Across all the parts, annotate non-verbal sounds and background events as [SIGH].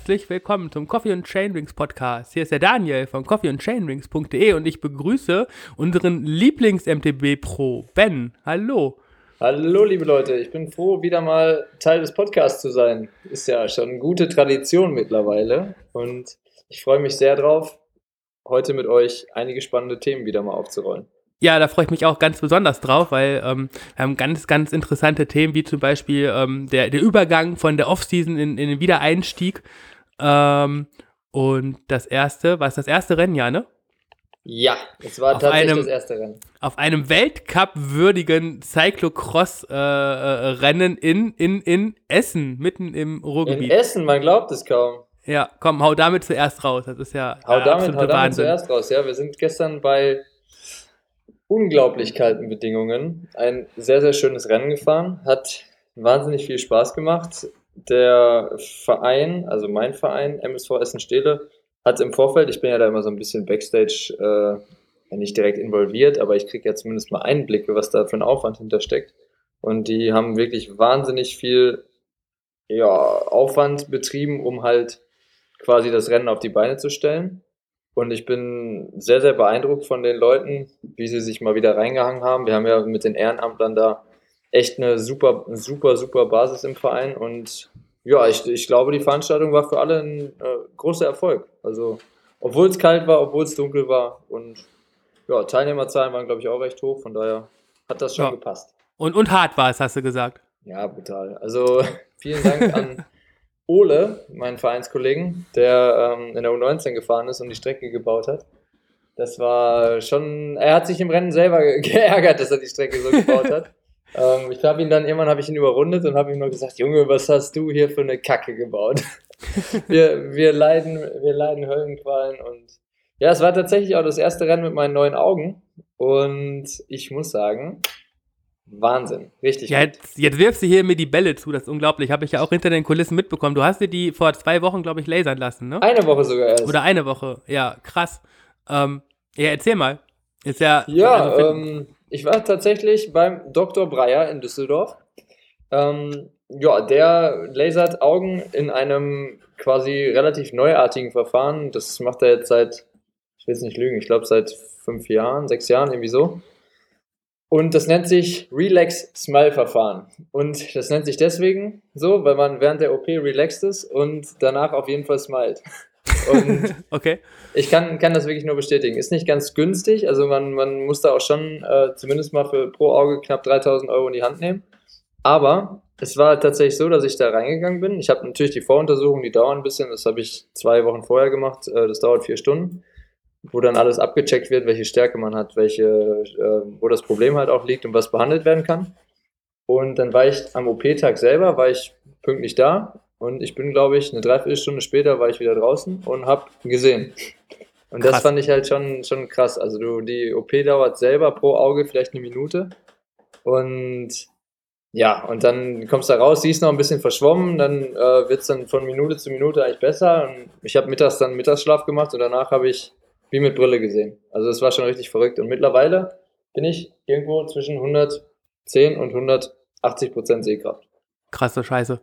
Herzlich willkommen zum Coffee und Chainrings Podcast. Hier ist der Daniel von coffeeandchainrings.de und ich begrüße unseren Lieblings-MTB Pro, Ben. Hallo. Hallo, liebe Leute. Ich bin froh, wieder mal Teil des Podcasts zu sein. Ist ja schon eine gute Tradition mittlerweile und ich freue mich sehr drauf, heute mit euch einige spannende Themen wieder mal aufzurollen. Ja, da freue ich mich auch ganz besonders drauf, weil ähm, wir haben ganz, ganz interessante Themen, wie zum Beispiel ähm, der, der Übergang von der Offseason in, in den Wiedereinstieg. Ähm, und das erste, war es das erste Rennen, ja, ne? Ja, es war auf tatsächlich einem, das erste Rennen. Auf einem Weltcup-würdigen Cyclocross-Rennen äh, äh, in, in, in Essen, mitten im Ruhrgebiet. In Essen, man glaubt es kaum. Ja, komm, hau damit zuerst raus. Das ist ja. Hau damit, hau damit zuerst raus, ja. Wir sind gestern bei unglaublich kalten Bedingungen ein sehr, sehr schönes Rennen gefahren. Hat wahnsinnig viel Spaß gemacht. Der Verein, also mein Verein, MSV Essen-Stehle, hat im Vorfeld, ich bin ja da immer so ein bisschen Backstage, äh, nicht direkt involviert, aber ich kriege ja zumindest mal Einblicke, was da für ein Aufwand hintersteckt. Und die haben wirklich wahnsinnig viel ja, Aufwand betrieben, um halt quasi das Rennen auf die Beine zu stellen. Und ich bin sehr, sehr beeindruckt von den Leuten, wie sie sich mal wieder reingehangen haben. Wir haben ja mit den Ehrenamtlern da echt eine super, super, super Basis im Verein. Und ja, ich, ich glaube, die Veranstaltung war für alle ein äh, großer Erfolg. Also, obwohl es kalt war, obwohl es dunkel war. Und ja, Teilnehmerzahlen waren, glaube ich, auch recht hoch. Von daher hat das schon ja. gepasst. Und, und hart war es, hast du gesagt. Ja, brutal. Also, [LAUGHS] vielen Dank an. Ole, meinen Vereinskollegen, der ähm, in der U19 gefahren ist und die Strecke gebaut hat. Das war schon, er hat sich im Rennen selber [LAUGHS] geärgert, dass er die Strecke so gebaut hat. [LAUGHS] ähm, ich habe ihn dann, irgendwann habe ich ihn überrundet und habe ihm nur gesagt, Junge, was hast du hier für eine Kacke gebaut? [LAUGHS] wir, wir, leiden, wir leiden Höllenqualen und ja, es war tatsächlich auch das erste Rennen mit meinen neuen Augen und ich muss sagen, Wahnsinn, richtig. Ja, jetzt, jetzt, wirfst du hier mir die Bälle zu, das ist unglaublich. Habe ich ja auch hinter den Kulissen mitbekommen. Du hast dir die vor zwei Wochen, glaube ich, lasern lassen, ne? Eine Woche sogar erst. Oder eine Woche, ja, krass. Ähm, ja, erzähl mal. Ist ja. Ja, also ähm, ich war tatsächlich beim Dr. Breyer in Düsseldorf. Ähm, ja, der lasert Augen in einem quasi relativ neuartigen Verfahren. Das macht er jetzt seit, ich will es nicht lügen, ich glaube seit fünf Jahren, sechs Jahren, irgendwie so. Und das nennt sich Relax Smile Verfahren. Und das nennt sich deswegen so, weil man während der OP relaxed ist und danach auf jeden Fall smilet. Und [LAUGHS] okay. ich kann, kann das wirklich nur bestätigen. Ist nicht ganz günstig, also man, man muss da auch schon äh, zumindest mal für pro Auge knapp 3000 Euro in die Hand nehmen. Aber es war tatsächlich so, dass ich da reingegangen bin. Ich habe natürlich die Voruntersuchungen, die dauern ein bisschen. Das habe ich zwei Wochen vorher gemacht. Äh, das dauert vier Stunden wo dann alles abgecheckt wird, welche Stärke man hat, welche, äh, wo das Problem halt auch liegt und was behandelt werden kann. Und dann war ich am OP-Tag selber, war ich pünktlich da und ich bin, glaube ich, eine Dreiviertelstunde später war ich wieder draußen und habe gesehen. Und krass. das fand ich halt schon, schon krass. Also du, die OP dauert selber pro Auge vielleicht eine Minute und ja, und dann kommst du da raus, siehst noch ein bisschen verschwommen, dann äh, wird es dann von Minute zu Minute eigentlich besser. Und ich habe mittags dann Mittagsschlaf gemacht und danach habe ich wie mit Brille gesehen. Also das war schon richtig verrückt. Und mittlerweile bin ich irgendwo zwischen 110 und 180 Prozent Sehkraft. Krasse Scheiße.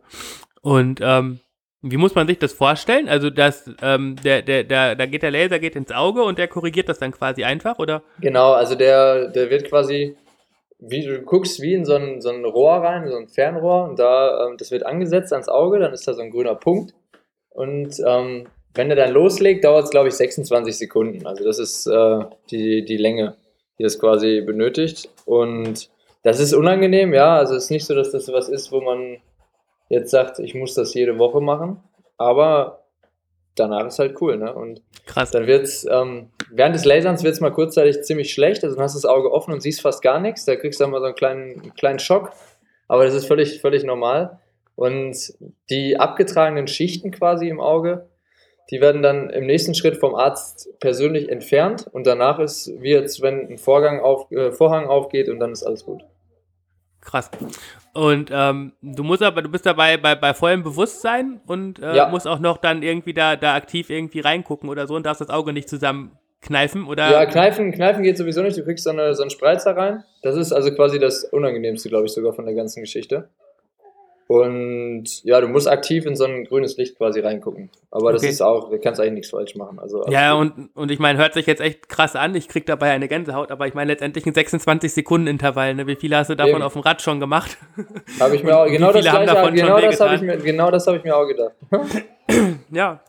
Und ähm, wie muss man sich das vorstellen? Also dass ähm, der, der, der, da geht der Laser geht ins Auge und der korrigiert das dann quasi einfach, oder? Genau, also der, der wird quasi, wie du guckst, wie in so ein, so ein Rohr rein, so ein Fernrohr, und da, ähm, das wird angesetzt ans Auge, dann ist da so ein grüner Punkt. Und ähm, wenn er dann loslegt, dauert es, glaube ich, 26 Sekunden. Also das ist äh, die, die Länge, die das quasi benötigt. Und das ist unangenehm, ja. Also es ist nicht so, dass das was ist, wo man jetzt sagt, ich muss das jede Woche machen. Aber danach ist halt cool, ne? Und Krass. dann wird's, ähm, während des Laserns wird es mal kurzzeitig ziemlich schlecht. Also dann hast du das Auge offen und siehst fast gar nichts. Da kriegst du dann mal so einen kleinen, kleinen Schock. Aber das ist völlig, völlig normal. Und die abgetragenen Schichten quasi im Auge, die werden dann im nächsten Schritt vom Arzt persönlich entfernt und danach ist wie jetzt, wenn ein Vorgang auf, äh, Vorhang aufgeht und dann ist alles gut. Krass. Und ähm, du musst aber, du bist dabei bei, bei vollem Bewusstsein und äh, ja. musst auch noch dann irgendwie da, da aktiv irgendwie reingucken oder so und darfst das Auge nicht zusammenkneifen oder? Ja, kneifen, kneifen geht sowieso nicht. Du kriegst so, eine, so einen Spreizer rein. Das ist also quasi das Unangenehmste, glaube ich, sogar von der ganzen Geschichte. Und ja, du musst aktiv in so ein grünes Licht quasi reingucken. Aber das Okay. ist auch, du kannst eigentlich nichts falsch machen. Also Ja, und, und ich meine, hört sich jetzt echt krass an. Ich krieg dabei eine Gänsehaut, aber ich meine letztendlich ein 26-Sekunden-Intervall. Ne? Wie viele hast du davon Eben. auf dem Rad schon gemacht? [LAUGHS] Habe ich mir auch, Wie genau das gleiche, davon schon genau das habe ich mir, genau das habe ich mir auch gedacht. [CLEARS THROAT] ja.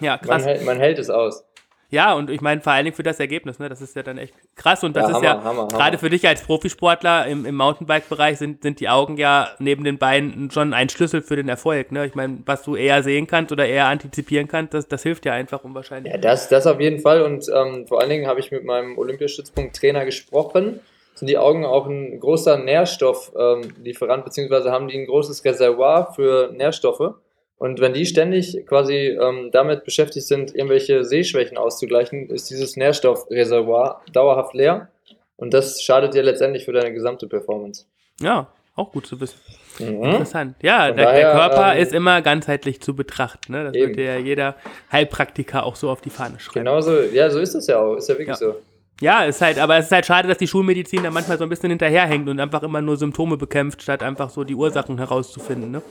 Ja, Man, krass. hält, man hält es aus. Ja, und ich meine vor allen Dingen für das Ergebnis, ne? Das ist ja dann echt krass. Und das Ja, ist Hammer, ja Hammer, Hammer. gerade für dich als Profisportler im, im Mountainbike-Bereich sind, sind die Augen ja neben den Beinen schon ein Schlüssel für den Erfolg. Ne? Ich meine, was du eher sehen kannst oder eher antizipieren kannst, das, das hilft ja einfach unwahrscheinlich. Ja, das, das auf jeden Fall. Und ähm, vor allen Dingen habe ich mit meinem Olympiastützpunkt-Trainer gesprochen. Sind die Augen auch ein großer Nährstofflieferant, beziehungsweise haben die ein großes Reservoir für Nährstoffe. Und wenn die ständig quasi ähm, damit beschäftigt sind, irgendwelche Sehschwächen auszugleichen, ist dieses Nährstoffreservoir dauerhaft leer. Und das schadet dir letztendlich für deine gesamte Performance. Ja, auch gut zu wissen. Mhm. Interessant. Ja, der, daher, der Körper ähm, ist immer ganzheitlich zu betrachten. Ne? Das Eben. wird ja jeder Heilpraktiker auch so auf die Fahne schreiben. Genauso, ja, so ist es ja auch. Ist ja wirklich Ja. so. Ja, ist halt, aber es ist halt schade, dass die Schulmedizin da manchmal so ein bisschen hinterherhängt und einfach immer nur Symptome bekämpft, statt einfach so die Ursachen herauszufinden. Ne?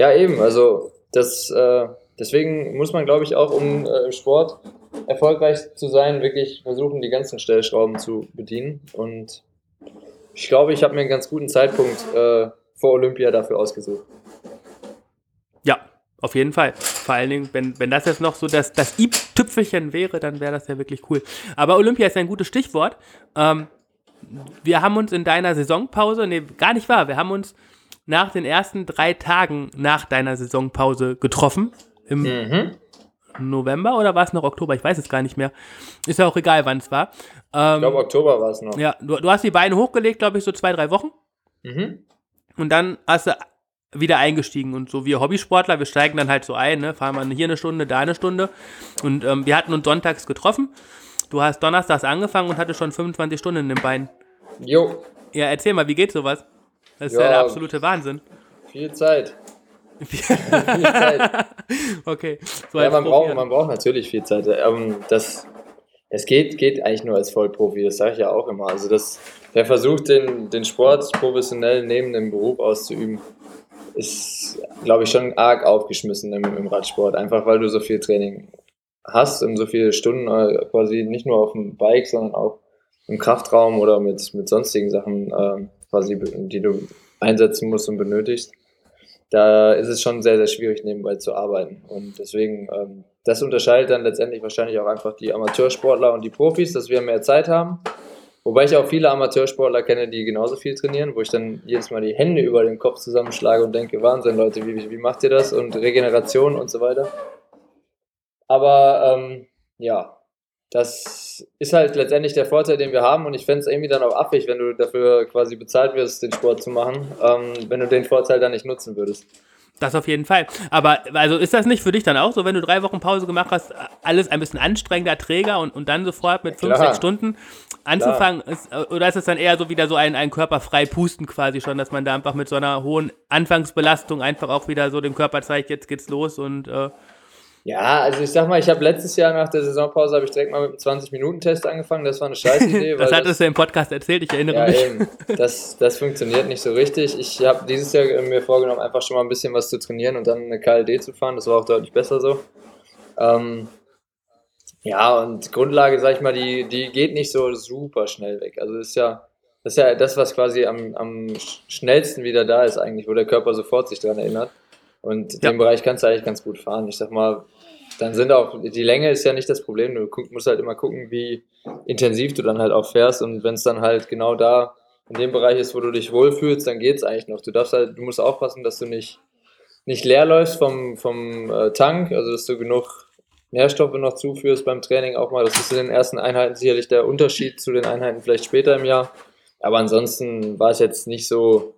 Ja, eben, also das, äh, deswegen muss man, glaube ich, auch, um äh, im Sport erfolgreich zu sein, wirklich versuchen, die ganzen Stellschrauben zu bedienen. Und ich glaube, ich habe mir einen ganz guten Zeitpunkt äh, vor Olympia dafür ausgesucht. Ja, auf jeden Fall. Vor allen Dingen, wenn, wenn das jetzt noch so das, das i-Tüpfelchen wäre, dann wäre das ja wirklich cool. Aber Olympia ist ein gutes Stichwort. Ähm, wir haben uns in deiner Saisonpause, nee, gar nicht wahr, wir haben uns nach den ersten drei Tagen nach deiner Saisonpause getroffen. Im Mhm. November oder war es noch Oktober? Ich weiß es gar nicht mehr. Ist ja auch egal, wann es war. Ähm, Ich glaube, Oktober war es noch. ja, du, du hast die Beine hochgelegt, glaube ich, so zwei, drei Wochen. Mhm. Und dann hast du wieder eingestiegen. Und so wir Hobbysportler, wir steigen dann halt so ein, ne? fahren wir hier eine Stunde, da eine Stunde. Und ähm, wir hatten uns sonntags getroffen. Du hast donnerstags angefangen und hattest schon 25 Stunden in den Beinen. Jo, Ja, erzähl mal, wie geht sowas? Das ist ja, Ja. der absolute Wahnsinn. viel Zeit. [LAUGHS] viel Zeit. okay. So Ja, als man braucht, man braucht natürlich viel Zeit. Ähm, das, es geht, geht eigentlich nur als Vollprofi, das sage ich ja auch immer. Also das, wer versucht, den, den Sport professionell neben dem Beruf auszuüben, ist, glaube ich, schon arg aufgeschmissen im, im Radsport. Einfach weil du so viel Training hast und so viele Stunden äh, quasi nicht nur auf dem Bike, sondern auch im Kraftraum oder mit, mit sonstigen Sachen ähm, quasi, die du einsetzen musst und benötigst da ist es schon sehr, sehr schwierig, nebenbei zu arbeiten. Und deswegen, ähm, das unterscheidet dann letztendlich wahrscheinlich auch einfach die Amateursportler und die Profis, dass wir mehr Zeit haben. Wobei ich auch viele Amateursportler kenne, die genauso viel trainieren, wo ich dann jedes Mal die Hände über den Kopf zusammenschlage und denke, Wahnsinn, Leute, wie, wie, macht ihr das? Und Regeneration und so weiter. Aber ähm, ja, das ist halt letztendlich der Vorteil, den wir haben. Und ich fände es irgendwie dann auch affig, wenn du dafür quasi bezahlt wirst, den Sport zu machen, ähm, wenn du den Vorteil dann nicht nutzen würdest. Das auf jeden Fall. Aber also ist das nicht für dich dann auch so, wenn du drei Wochen Pause gemacht hast, alles ein bisschen anstrengender, träger und, und dann sofort mit fünf, Klar. sechs Stunden anzufangen? Ist, oder ist es dann eher so wieder so ein, ein körperfrei pusten quasi schon, dass man da einfach mit so einer hohen Anfangsbelastung einfach auch wieder so dem Körper zeigt, jetzt geht's los und äh, Ja, also ich sag mal, ich habe letztes Jahr nach der Saisonpause habe ich direkt mal mit einem 20-Minuten-Test angefangen. Das war eine scheiß [LAUGHS] Idee, das hattest du im Podcast erzählt, ich erinnere ja, mich. eben, das, das funktioniert nicht so richtig. Ich habe dieses Jahr mir vorgenommen, einfach schon mal ein bisschen was zu trainieren und dann eine KLD zu fahren. Das war auch deutlich besser so. Ähm, ja, und Grundlage, sag ich mal, die, die geht nicht so super schnell weg. Also das ist ja das, ist ja das was quasi am, am schnellsten wieder da ist eigentlich, wo der Körper sofort sich dran erinnert. Und Ja. den Bereich kannst du eigentlich ganz gut fahren. Ich sag mal, dann sind auch, die Länge ist ja nicht das Problem. Du musst halt immer gucken, wie intensiv du dann halt auch fährst. Und wenn es dann halt genau da in dem Bereich ist, wo du dich wohlfühlst, dann geht's eigentlich noch. Du darfst halt, du musst aufpassen, dass du nicht, nicht leer läufst vom, vom äh, Tank, also dass du genug Nährstoffe noch zuführst beim Training auch mal. Das ist in den ersten Einheiten sicherlich der Unterschied zu den Einheiten vielleicht später im Jahr. Aber ansonsten war es jetzt nicht so,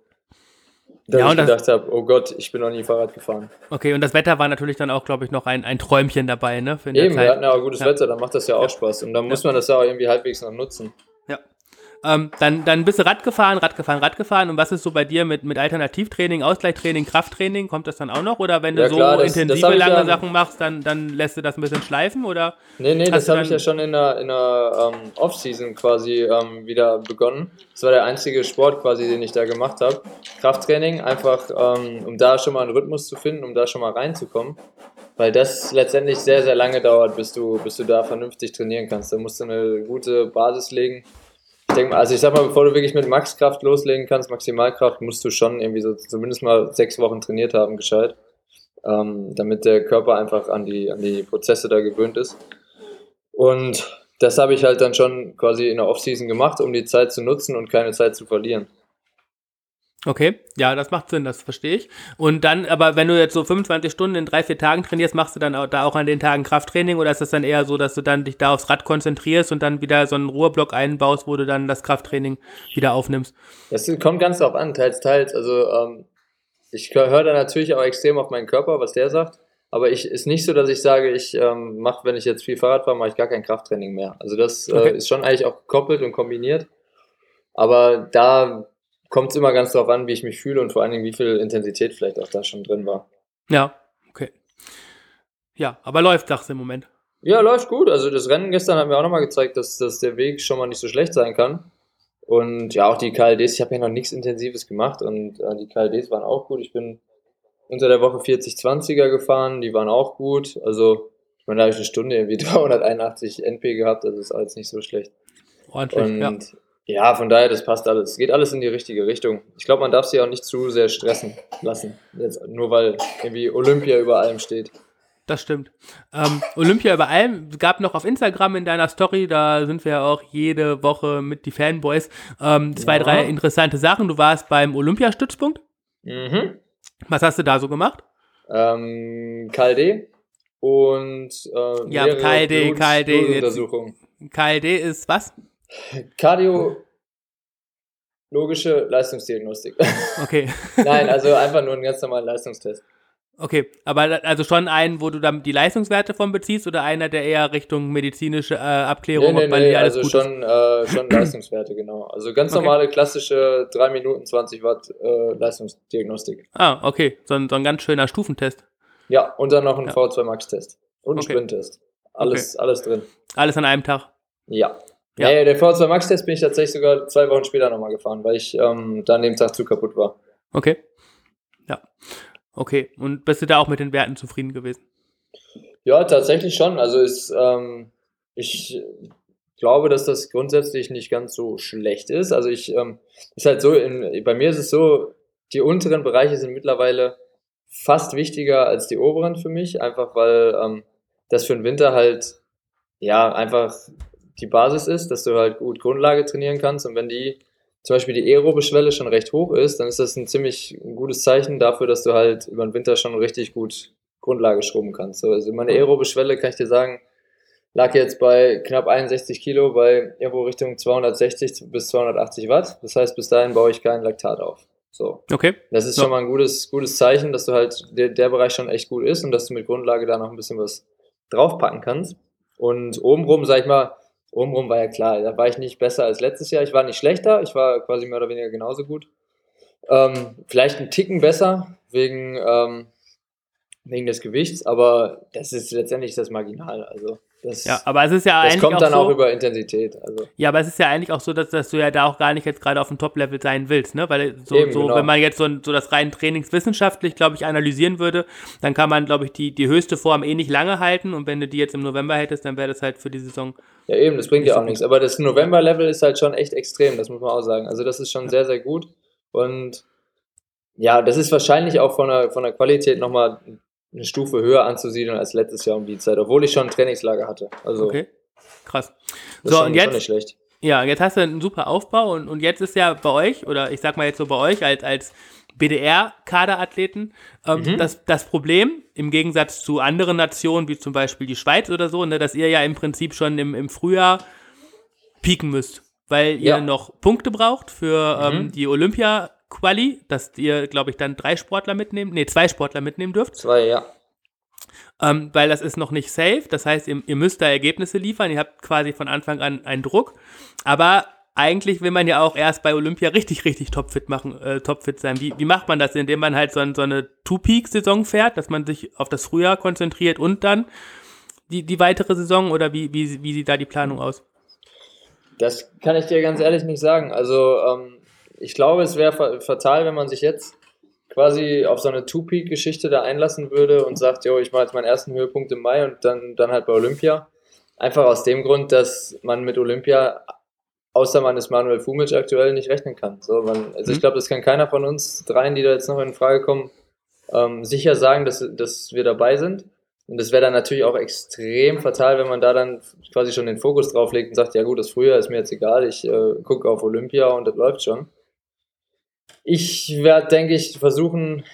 dass Ja, ich das- gedacht habe, oh Gott, ich bin noch nie Fahrrad gefahren. Okay, und das Wetter war natürlich dann auch, glaube ich, noch ein, ein Träumchen dabei, ne? Eben, wir hatten ja auch gutes Ja. Wetter, dann macht das ja auch. Spaß. Und dann muss man das ja auch irgendwie halbwegs noch nutzen. Ähm, dann, dann bist du Rad gefahren, Rad gefahren, Rad gefahren. Und was ist so bei dir mit, mit Alternativtraining, Ausgleichstraining, Krafttraining? Kommt das dann auch noch? Oder wenn du Ja, klar, so das- das intensive, ich lange ja- Sachen machst, dann, dann lässt du das ein bisschen schleifen? Oder? Nee, nee, das habe ich dann- ja schon in der, in der ähm, Off-Season quasi ähm, wieder begonnen. Das war der einzige Sport quasi, den ich da gemacht habe. Krafttraining, einfach ähm, um da schon mal einen Rhythmus zu finden, um da schon mal reinzukommen. Weil das letztendlich sehr, sehr lange dauert, bis du, bis du da vernünftig trainieren kannst. Da musst du eine gute Basis legen. Ich denke mal, also ich sag mal, bevor du wirklich mit Maxkraft loslegen kannst, Maximalkraft, musst du schon irgendwie so zumindest mal sechs Wochen trainiert haben, gescheit. Ähm, damit der Körper einfach an die, an die Prozesse da gewöhnt ist. Und das habe ich halt dann schon quasi in der Offseason gemacht, um die Zeit zu nutzen und keine Zeit zu verlieren. Okay, ja, das macht Sinn, das verstehe ich. Und dann, aber wenn du jetzt so 25 Stunden in drei, vier Tagen trainierst, machst du dann auch, da auch an den Tagen Krafttraining oder ist das dann eher so, dass du dann dich da aufs Rad konzentrierst und dann wieder so einen Ruheblock einbaust, wo du dann das Krafttraining wieder aufnimmst? Das kommt ganz drauf an, teils, teils. Also ähm, ich höre da natürlich auch extrem auf meinen Körper, was der sagt. Aber ich ist nicht so, dass ich sage, ich ähm, mache, wenn ich jetzt viel Fahrrad fahre, mache ich gar kein Krafttraining mehr. Also das Okay. äh, ist schon eigentlich auch gekoppelt und kombiniert. Aber da kommt es immer ganz drauf an, wie ich mich fühle und vor allen Dingen, wie viel Intensität vielleicht auch da schon drin war. Ja, okay. Ja, aber läuft, du im Moment. Ja, läuft gut. Also das Rennen gestern hat mir auch nochmal gezeigt, dass, dass der Weg schon mal nicht so schlecht sein kann. Und ja, auch die KLDs, ich habe ja noch nichts Intensives gemacht und äh, die KLDs waren auch gut. Ich bin unter der Woche 40-20er gefahren, die waren auch gut. Also, ich meine, da habe ich eine Stunde irgendwie [LAUGHS] 381 NP gehabt, also ist alles nicht so schlecht. Ordentlich, Und ja. Ja. von daher, das passt alles. Es geht alles in die richtige Richtung. Ich glaube, man darf sich auch nicht zu sehr stressen lassen. Jetzt, nur weil irgendwie Olympia über allem steht. Das stimmt. Ähm, Olympia über allem gab noch auf Instagram in deiner Story, da sind wir ja auch jede Woche mit die Fanboys, ähm, zwei, Ja. drei interessante Sachen. Du warst beim Olympiastützpunkt. Mhm. Was hast du da so gemacht? ähm, KLD und äh, Ja, KLD, KLD, Blutuntersuchungen. KLD ist was? Kardiologische Leistungsdiagnostik. Okay. [LAUGHS] Nein, also einfach nur einen ganz normalen Leistungstest. Okay, aber also schon einen, wo du dann die Leistungswerte von beziehst oder einer, der eher Richtung medizinische äh, Abklärung, Nee, nee, nee, alles also schon, äh, schon [CLEARS THROAT] Leistungswerte, genau. Also ganz Okay. normale, klassische 3 Minuten 20 Watt äh, Leistungsdiagnostik. Ah, okay, so ein, so ein ganz schöner Stufentest. Ja, und dann noch ein Ja. V2 Max-Test. Und ein Okay. Sprinttest. Alles, alles drin. Alles an einem Tag. Ja. Ja. ja. der V2 Max-Test bin ich tatsächlich sogar zwei Wochen später nochmal gefahren, weil ich ähm, dann dem Tag zu kaputt war. Okay. Ja. Okay. Und bist du da auch mit den Werten zufrieden gewesen? Ja, tatsächlich schon. Also ist, ähm, ich glaube, dass das grundsätzlich nicht ganz so schlecht ist. Also ich, ähm, ist halt so, in, bei mir ist es so, die unteren Bereiche sind mittlerweile fast wichtiger als die oberen für mich, einfach weil ähm, das für den Winter halt, ja, einfach die Basis ist, dass du halt gut Grundlage trainieren kannst und wenn die zum Beispiel die aerobe Schwelle schon recht hoch ist, dann ist das ein ziemlich gutes Zeichen dafür, dass du halt über den Winter schon richtig gut Grundlage schrubben kannst. So, Also meine aerobe Schwelle, kann ich dir sagen, lag jetzt bei knapp 61 Kilo, bei irgendwo Richtung 260 bis 280 Watt. Das heißt, bis dahin baue ich kein Laktat auf. So. Okay. Das ist Ja. schon mal ein gutes, gutes Zeichen, dass du halt der, der Bereich schon echt gut ist und dass du mit Grundlage da noch ein bisschen was draufpacken kannst. Und obenrum, sag ich mal, obenrum war ja klar, da war ich nicht besser als letztes Jahr. Ich war nicht schlechter, ich war quasi mehr oder weniger genauso gut. Ähm, vielleicht ein Ticken besser wegen, ähm, wegen des Gewichts, aber das ist letztendlich das Marginal. Also das, Ja, aber es ist ja das eigentlich kommt auch dann so, auch über Intensität. Also Ja, aber es ist ja eigentlich auch so, dass, dass du ja da auch gar nicht jetzt gerade auf dem Top-Level sein willst, ne? Weil so, Eben, so genau. wenn man jetzt so, so das rein trainingswissenschaftlich, glaube ich, analysieren würde, dann kann man, glaube ich, die, die höchste Form eh nicht lange halten und wenn du die jetzt im November hättest, dann wäre das halt für die Saison. Ja, eben, das bringt ja auch nichts. Aber das November-Level ist halt schon echt extrem, das muss man auch sagen. Also, das ist schon sehr, sehr gut. Und ja, das ist wahrscheinlich auch von der, von der Qualität nochmal eine Stufe höher anzusiedeln als letztes Jahr um die Zeit, obwohl ich schon ein Trainingslager hatte. Also, Okay. Krass. das So, ist schon, und jetzt, nicht schlecht. ja, jetzt hast du einen super Aufbau und, und jetzt ist ja bei euch, oder ich sag mal jetzt so bei euch als, als BDR-Kaderathleten, ähm, Mhm. das, das Problem im Gegensatz zu anderen Nationen, wie zum Beispiel die Schweiz oder so, ne, dass ihr ja im Prinzip schon im, im Frühjahr pieken müsst, weil ihr Ja. noch Punkte braucht für ähm, Mhm. die Olympia-Quali, dass ihr, glaube ich, dann drei Sportler mitnehmen, nee, zwei Sportler mitnehmen dürft. Zwei, ja. Ähm, weil das ist noch nicht safe. Das heißt, ihr, ihr müsst da Ergebnisse liefern. Ihr habt quasi von Anfang an einen Druck. Aber eigentlich will man ja auch erst bei Olympia richtig, richtig topfit machen, äh, topfit sein. Wie, wie macht man das, indem man halt so, ein, so eine Two-Peak-Saison fährt, dass man sich auf das Frühjahr konzentriert und dann die, die weitere Saison oder wie, wie, wie sieht da die Planung aus? Das kann ich dir ganz ehrlich nicht sagen. Also ähm, ich glaube, es wäre fatal, wenn man sich jetzt quasi auf so eine Two-Peak-Geschichte da einlassen würde und sagt, jo, ich mache jetzt meinen ersten Höhepunkt im Mai und dann, dann halt bei Olympia. Einfach aus dem Grund, dass man mit Olympia, außer man ist Manuel Fumic aktuell, nicht rechnen kann. So, man, also ich mhm. glaube, das kann keiner von uns dreien, die da jetzt noch in Frage kommen, ähm, sicher sagen, dass, dass wir dabei sind. Und das wäre dann natürlich auch extrem fatal, wenn man da dann quasi schon den Fokus drauf legt und sagt, ja gut, das Frühjahr ist mir jetzt egal, ich äh, gucke auf Olympia und das läuft schon. Ich werde, denke ich, versuchen,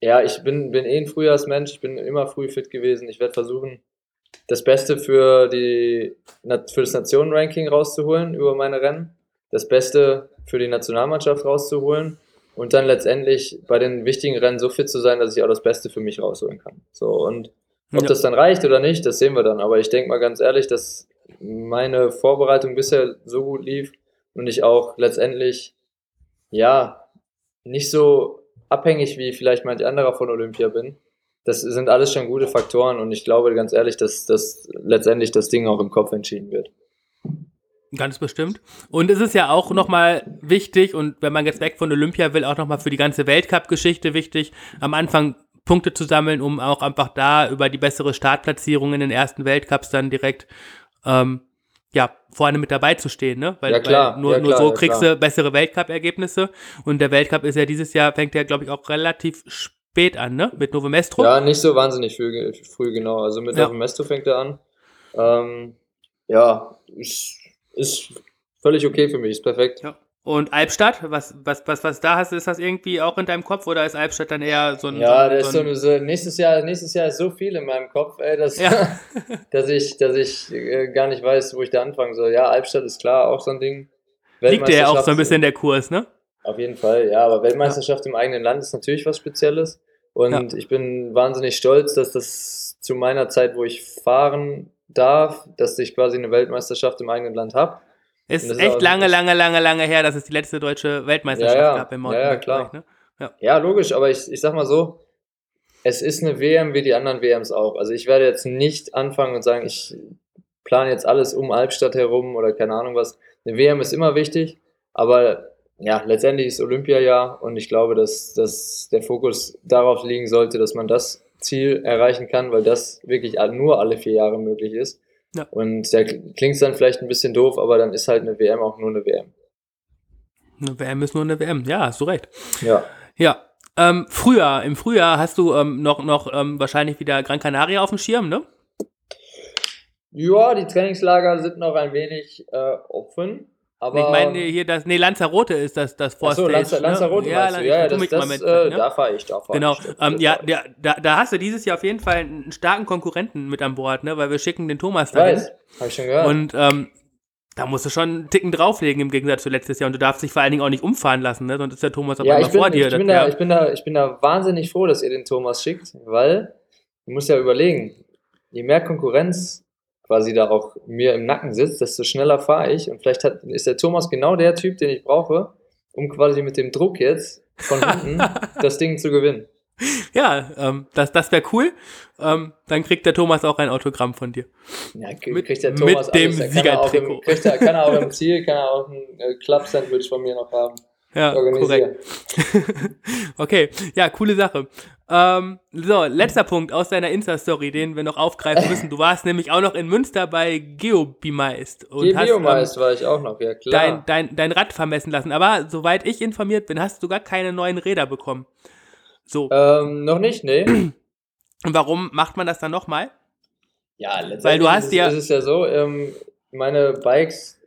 ja, ich bin, bin eh ein Frühjahrsmensch, ich bin immer früh fit gewesen. Ich werde versuchen, das Beste für, die, für das Nationenranking rauszuholen über meine Rennen, das Beste für die Nationalmannschaft rauszuholen und dann letztendlich bei den wichtigen Rennen so fit zu sein, dass ich auch das Beste für mich rausholen kann. So, und ob ja. das dann reicht oder nicht, das sehen wir dann. Aber ich denke mal ganz ehrlich, dass meine Vorbereitung bisher so gut lief und ich auch letztendlich, ja, nicht so abhängig wie vielleicht manch anderer von Olympia bin. Das sind alles schon gute Faktoren und ich glaube ganz ehrlich, dass, dass letztendlich das Ding auch im Kopf entschieden wird. Ganz bestimmt. Und es ist ja auch nochmal wichtig, und wenn man jetzt weg von Olympia will, auch nochmal für die ganze Weltcup-Geschichte wichtig, am Anfang Punkte zu sammeln, um auch einfach da über die bessere Startplatzierung in den ersten Weltcups dann direkt ähm, ja, vorne mit dabei zu stehen, ne? Weil, ja, klar. weil nur, ja, nur so ja, kriegst du bessere Weltcup-Ergebnisse. Und der Weltcup ist ja dieses Jahr, fängt ja, glaube ich, auch relativ spät an, ne? Mit Novemestro. Ja, nicht so wahnsinnig früh, früh genau. Also mit ja. Novemestro fängt er an. Ähm, ja, ist ist völlig okay für mich, ist perfekt. Ja. Und Albstadt, was, was, was, was da hast, ist das irgendwie auch in deinem Kopf oder ist Albstadt dann eher so ein. Ja, so, ist so, so, nächstes, Jahr, nächstes Jahr ist so viel in meinem Kopf, ey, dass, ja. [LAUGHS] dass ich, dass ich äh, gar nicht weiß, wo ich da anfangen soll. Ja, Albstadt ist klar, auch so ein Ding. Liegt der ja auch so ein bisschen der Kurs, ne? Auf jeden Fall, ja, aber Weltmeisterschaft ja. im eigenen Land ist natürlich was Spezielles. Und ja. ich bin wahnsinnig stolz, dass das zu meiner Zeit, wo ich fahren darf, dass ich quasi eine Weltmeisterschaft im eigenen Land habe. Ist echt lange, lange, lange, lange her, dass es die letzte deutsche Weltmeisterschaft ja, ja. gab im Mountainbike. Ja, klar. Ne? Ja. ja. logisch, aber ich, ich sag mal so, es ist eine WM wie die anderen WMs auch. Also ich werde jetzt nicht anfangen und sagen, ich plane jetzt alles um Albstadt herum oder keine Ahnung was. Eine WM ist immer wichtig, aber ja, letztendlich ist Olympia ja und ich glaube, dass, dass der Fokus darauf liegen sollte, dass man das Ziel erreichen kann, weil das wirklich nur alle vier Jahre möglich ist. Ja. Und da klingt es dann vielleicht ein bisschen doof, aber dann ist halt eine WM auch nur eine WM. Eine WM ist nur eine WM, ja, hast du recht. Ja. Ja. Ähm, Frühjahr, im Frühjahr hast du ähm, noch, noch ähm, wahrscheinlich wieder Gran Canaria auf dem Schirm, ne? Ja, die Trainingslager sind noch ein wenig äh, offen. Aber ich meine hier das, nee, Lanzarote ist das, das Vorstage. Achso, Lanza, Lanzarote ne? ja, du. Ja, das, das, mit, äh, ne? da fahre ich, da fahre genau. ich. Ähm, ja, ja da, da hast du dieses Jahr auf jeden Fall einen starken Konkurrenten mit an Bord, ne, weil wir schicken den Thomas dahin. Weiß, hab ich schon gehört. Und ähm, da musst du schon einen Ticken drauflegen im Gegensatz zu letztes Jahr und du darfst dich vor allen Dingen auch nicht umfahren lassen, ne? sonst ist der Thomas auf ja, einmal vor dir. Ich bin, da, ich, bin da, ich bin da wahnsinnig froh, dass ihr den Thomas schickt, weil du musst ja überlegen, je mehr Konkurrenz quasi da auch mir im Nacken sitzt, desto schneller fahre ich. Und vielleicht hat, ist der Thomas genau der Typ, den ich brauche, um quasi mit dem Druck jetzt von [LAUGHS] hinten das Ding zu gewinnen. Ja, ähm, das, das wäre cool. Ähm, dann kriegt der Thomas auch ein Autogramm von dir. Ja, mit, kriegt der Thomas mit dem Siegertrikot. Kann, kann er auch im Ziel, kann er auch ein äh, Club-Sandwich von mir noch haben. Ja, korrekt. [LAUGHS] okay, ja, coole Sache. Ähm, so, letzter Punkt aus deiner Insta-Story, den wir noch aufgreifen müssen. Du warst nämlich auch noch in Münster bei Geobimeist. Geobimeist ähm, war ich auch noch, ja klar. Dein, dein, dein Rad vermessen lassen. Aber soweit ich informiert bin, hast du gar keine neuen Räder bekommen. So. Ähm, noch nicht, nee. Und [CLEARS THROAT] warum macht man das dann nochmal? Ja, letztendlich Weil du hast ist, ja, ist es ja so, ähm, meine Bikes,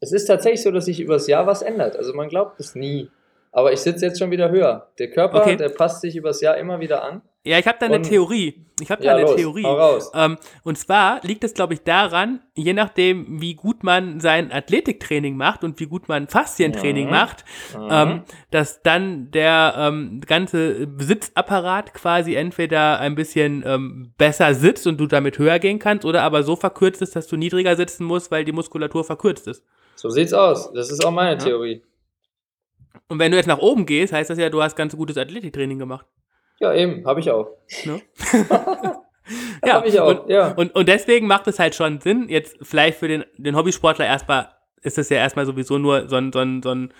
es ist tatsächlich so, dass sich übers Jahr was ändert. Also man glaubt es nie. aber ich sitze jetzt schon wieder höher. Der Körper, Okay. der passt sich übers Jahr immer wieder an. Ja, ich habe da eine Und- Theorie. Ich habe da Ja, eine los, Theorie. Ähm, und zwar liegt es, glaube ich, daran, je nachdem, wie gut man sein Athletiktraining macht und wie gut man Faszientraining Mhm. macht, ähm, dass dann der ähm, ganze Sitzapparat quasi entweder ein bisschen ähm, besser sitzt und du damit höher gehen kannst oder aber so verkürzt ist, dass du niedriger sitzen musst, weil die Muskulatur verkürzt ist. So sieht's aus. Das ist auch meine Ja. Theorie. Und wenn du jetzt nach oben gehst, heißt das ja, du hast ganz gutes Athletiktraining gemacht. Ja, eben, habe ich auch. Ne? [LAUGHS] Ja, hab ich auch, und, ja. Und, und deswegen macht es halt schon Sinn, jetzt vielleicht für den, den Hobbysportler erstmal, ist es ja erstmal sowieso nur so ein, so ein, so ein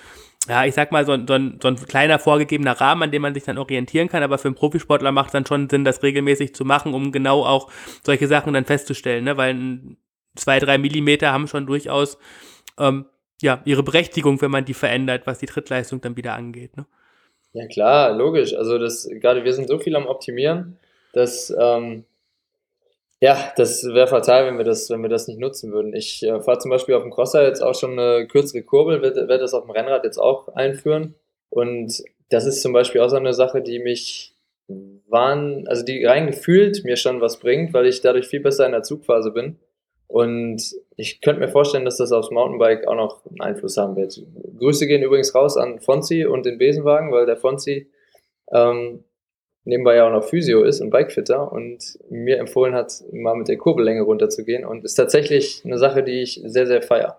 ja, ich sag mal, so ein, so, ein, so ein kleiner vorgegebener Rahmen, an dem man sich dann orientieren kann, aber für einen Profisportler macht es dann schon Sinn, das regelmäßig zu machen, um genau auch solche Sachen dann festzustellen, ne? weil ein, zwei, drei Millimeter haben schon durchaus ähm, ja, ihre Berechtigung, wenn man die verändert, was die Trittleistung dann wieder angeht. Ne? Ja klar, logisch. Also das gerade wir sind so viel am Optimieren, dass ähm, ja, das wäre fatal, wenn wir das, wenn wir das nicht nutzen würden. Ich äh, fahre zum Beispiel auf dem Crosser jetzt auch schon eine kürzere Kurbel, werde werd das auf dem Rennrad jetzt auch einführen. Und das ist zum Beispiel auch so eine Sache, die mich waren, also die rein gefühlt mir schon was bringt, weil ich dadurch viel besser in der Zugphase bin. Und ich könnte mir vorstellen, dass das aufs Mountainbike auch noch einen Einfluss haben wird. Grüße gehen übrigens raus an Fonzi und den Besenwagen, weil der Fonzi ähm, nebenbei ja auch noch Physio ist und Bikefitter und mir empfohlen hat, mal mit der Kurbellänge runterzugehen. Und ist tatsächlich eine Sache, die ich sehr, sehr feier.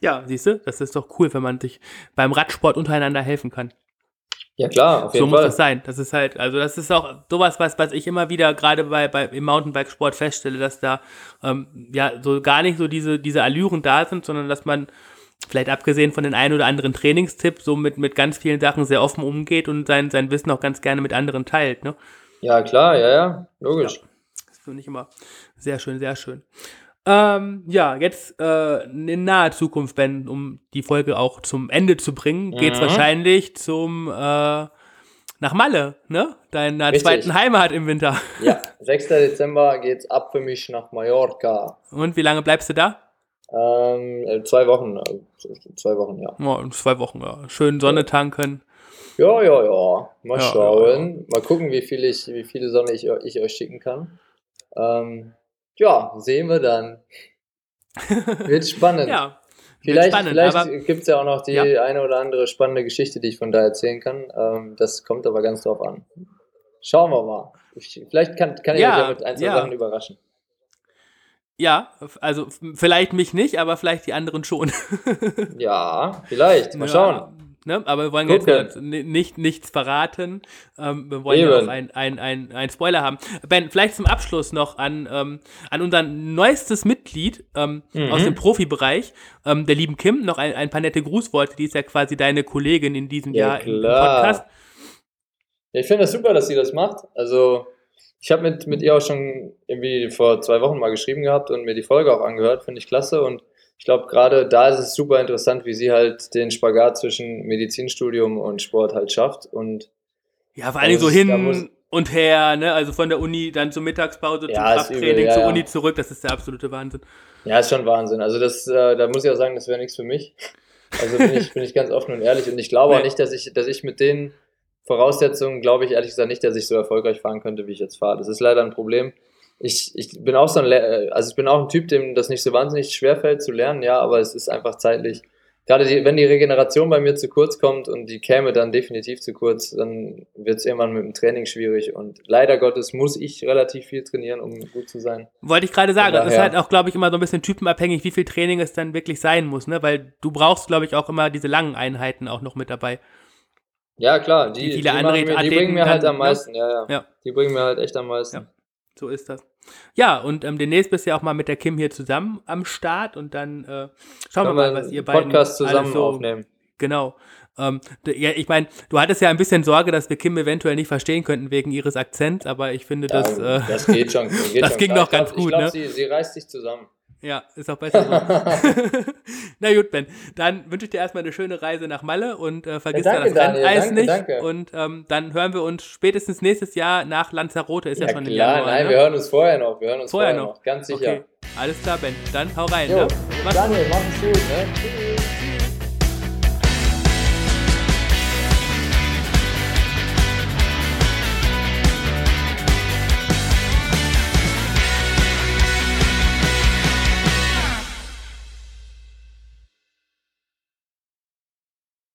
Ja, siehst du, das ist doch cool, wenn man sich beim Radsport untereinander helfen kann. Ja klar, auf So jeden muss Fall. das sein. Das ist halt, also das ist auch sowas, was, was ich immer wieder gerade bei, bei im Mountainbikesport feststelle, dass da ähm, ja so gar nicht so diese, diese Allüren da sind, sondern dass man vielleicht abgesehen von den ein oder anderen Trainingstipps so mit, mit ganz vielen Sachen sehr offen umgeht und sein, sein Wissen auch ganz gerne mit anderen teilt. Ne? Ja klar, ja, ja, logisch. Das finde ich immer sehr schön, sehr schön. Ähm, ja, jetzt äh, in naher Zukunft, Ben, um die Folge auch zum Ende zu bringen, geht's Mhm. wahrscheinlich zum äh, nach Malle, ne? Deiner Richtig. zweiten Heimat im Winter. [LAUGHS] Ja, 6. Dezember geht's ab für mich nach Mallorca. Und wie lange bleibst du da? Ähm, äh, zwei Wochen, äh, zwei Wochen, ja. In zwei Wochen, ja. Schön Sonne tanken. Ja, ja, ja. Mal Ja, schauen. Mal gucken, wie viel ich, wie viele Sonne ich, ich euch schicken kann. Ähm, ja, sehen wir dann. Wird spannend. [LAUGHS] Ja. Vielleicht, spannend, vielleicht gibt es ja auch noch die Ja. eine oder andere spannende Geschichte, die ich von da erzählen kann. Ähm, das kommt aber ganz drauf an. Schauen wir mal. Ich, vielleicht kann, kann ich Ja, euch ja mit ein, zwei ja. Sachen überraschen. Ja, also vielleicht mich nicht, aber vielleicht die anderen schon. Ja, vielleicht. Mal Ja, schauen. Ne? Aber wir wollen Gucken. jetzt äh, ni- nicht, nichts verraten. Ähm, wir wollen ja auch ein, ein, ein, Spoiler haben. Ben, vielleicht zum Abschluss noch an, ähm, an unser neuestes Mitglied ähm, Mhm. aus dem Profibereich, ähm, der lieben Kim, noch ein, ein paar nette Grußworte. Die ist ja quasi deine Kollegin in diesem Ja, Jahr im, im klar. Podcast. Ja, ich finde das super, dass sie das macht. Also, ich habe mit, mit ihr auch schon irgendwie vor zwei Wochen mal geschrieben gehabt und mir die Folge auch angehört. Finde ich klasse. Und ich glaube, gerade da ist es super interessant, wie sie halt den Spagat zwischen Medizinstudium und Sport halt schafft. Und Ja, vor allem so muss- hin und her, ne? Also von der Uni dann zur Mittagspause zum Ja, übel, Krafttraining, ja, zur ja. Uni zurück. Das ist der absolute Wahnsinn. ja, ist schon Wahnsinn. Also, das, äh, da muss ich auch sagen, das wäre nichts für mich. Also bin ich, bin ich ganz offen und ehrlich. Und ich glaube auch nicht, dass ich, dass ich mit den Voraussetzungen, glaube ich ehrlich gesagt nicht, dass ich so erfolgreich fahren könnte, wie ich jetzt fahre. Das ist leider ein Problem. Ich, ich bin auch so ein, äh, also ich bin auch ein Typ, dem das nicht so wahnsinnig schwer fällt zu lernen, ja, aber es ist einfach zeitlich. Gerade die, wenn die Regeneration bei mir zu kurz kommt und die käme dann definitiv zu kurz, dann wird es irgendwann mit dem Training schwierig. Und leider Gottes muss ich relativ viel trainieren, um gut zu sein. Wollte ich gerade sagen, Von das ist daher- halt auch, glaube ich, immer so ein bisschen typenabhängig, wie viel Training es dann wirklich sein muss, ne? Weil du brauchst, glaube ich, auch immer diese langen Einheiten auch noch mit dabei. Ja, klar, die, Die viele die, andere mir, die bringen mir halt dann, am ne? meisten, ja, ja, Ja. Die bringen mir halt echt am meisten. Ja. So ist das. Ja, und ähm, demnächst bist du ja auch mal mit der Kim hier zusammen am Start und dann äh, schauen wir mal, was ihr beiden Podcast zusammen so, aufnehmen. Genau. Ähm, ja, ich meine, du hattest ja ein bisschen Sorge, dass wir Kim eventuell nicht verstehen könnten wegen ihres Akzents, aber ich finde, das, ja, äh, das geht schon. [LAUGHS] Geht das schon ging klar. doch ganz glaub, gut, Ich glaube, ne? sie, sie reißt sich zusammen. Ja, ist auch besser so. [LAUGHS] [LAUGHS] Na gut, Ben, dann wünsche ich dir erstmal eine schöne Reise nach Malle und äh, vergiss Ja, da danke, das Daniel, Renneis danke, nicht. danke. Und ähm, dann hören wir uns spätestens nächstes Jahr nach Lanzarote, ist ja, Ja, schon im klar, Januar. nein, ne? wir hören uns vorher noch. Wir hören uns Vorher vorher, noch. noch. ganz sicher. Okay, alles klar, Ben. Dann hau rein. Jo, Ne? Mach's Daniel, mach es gut, ne?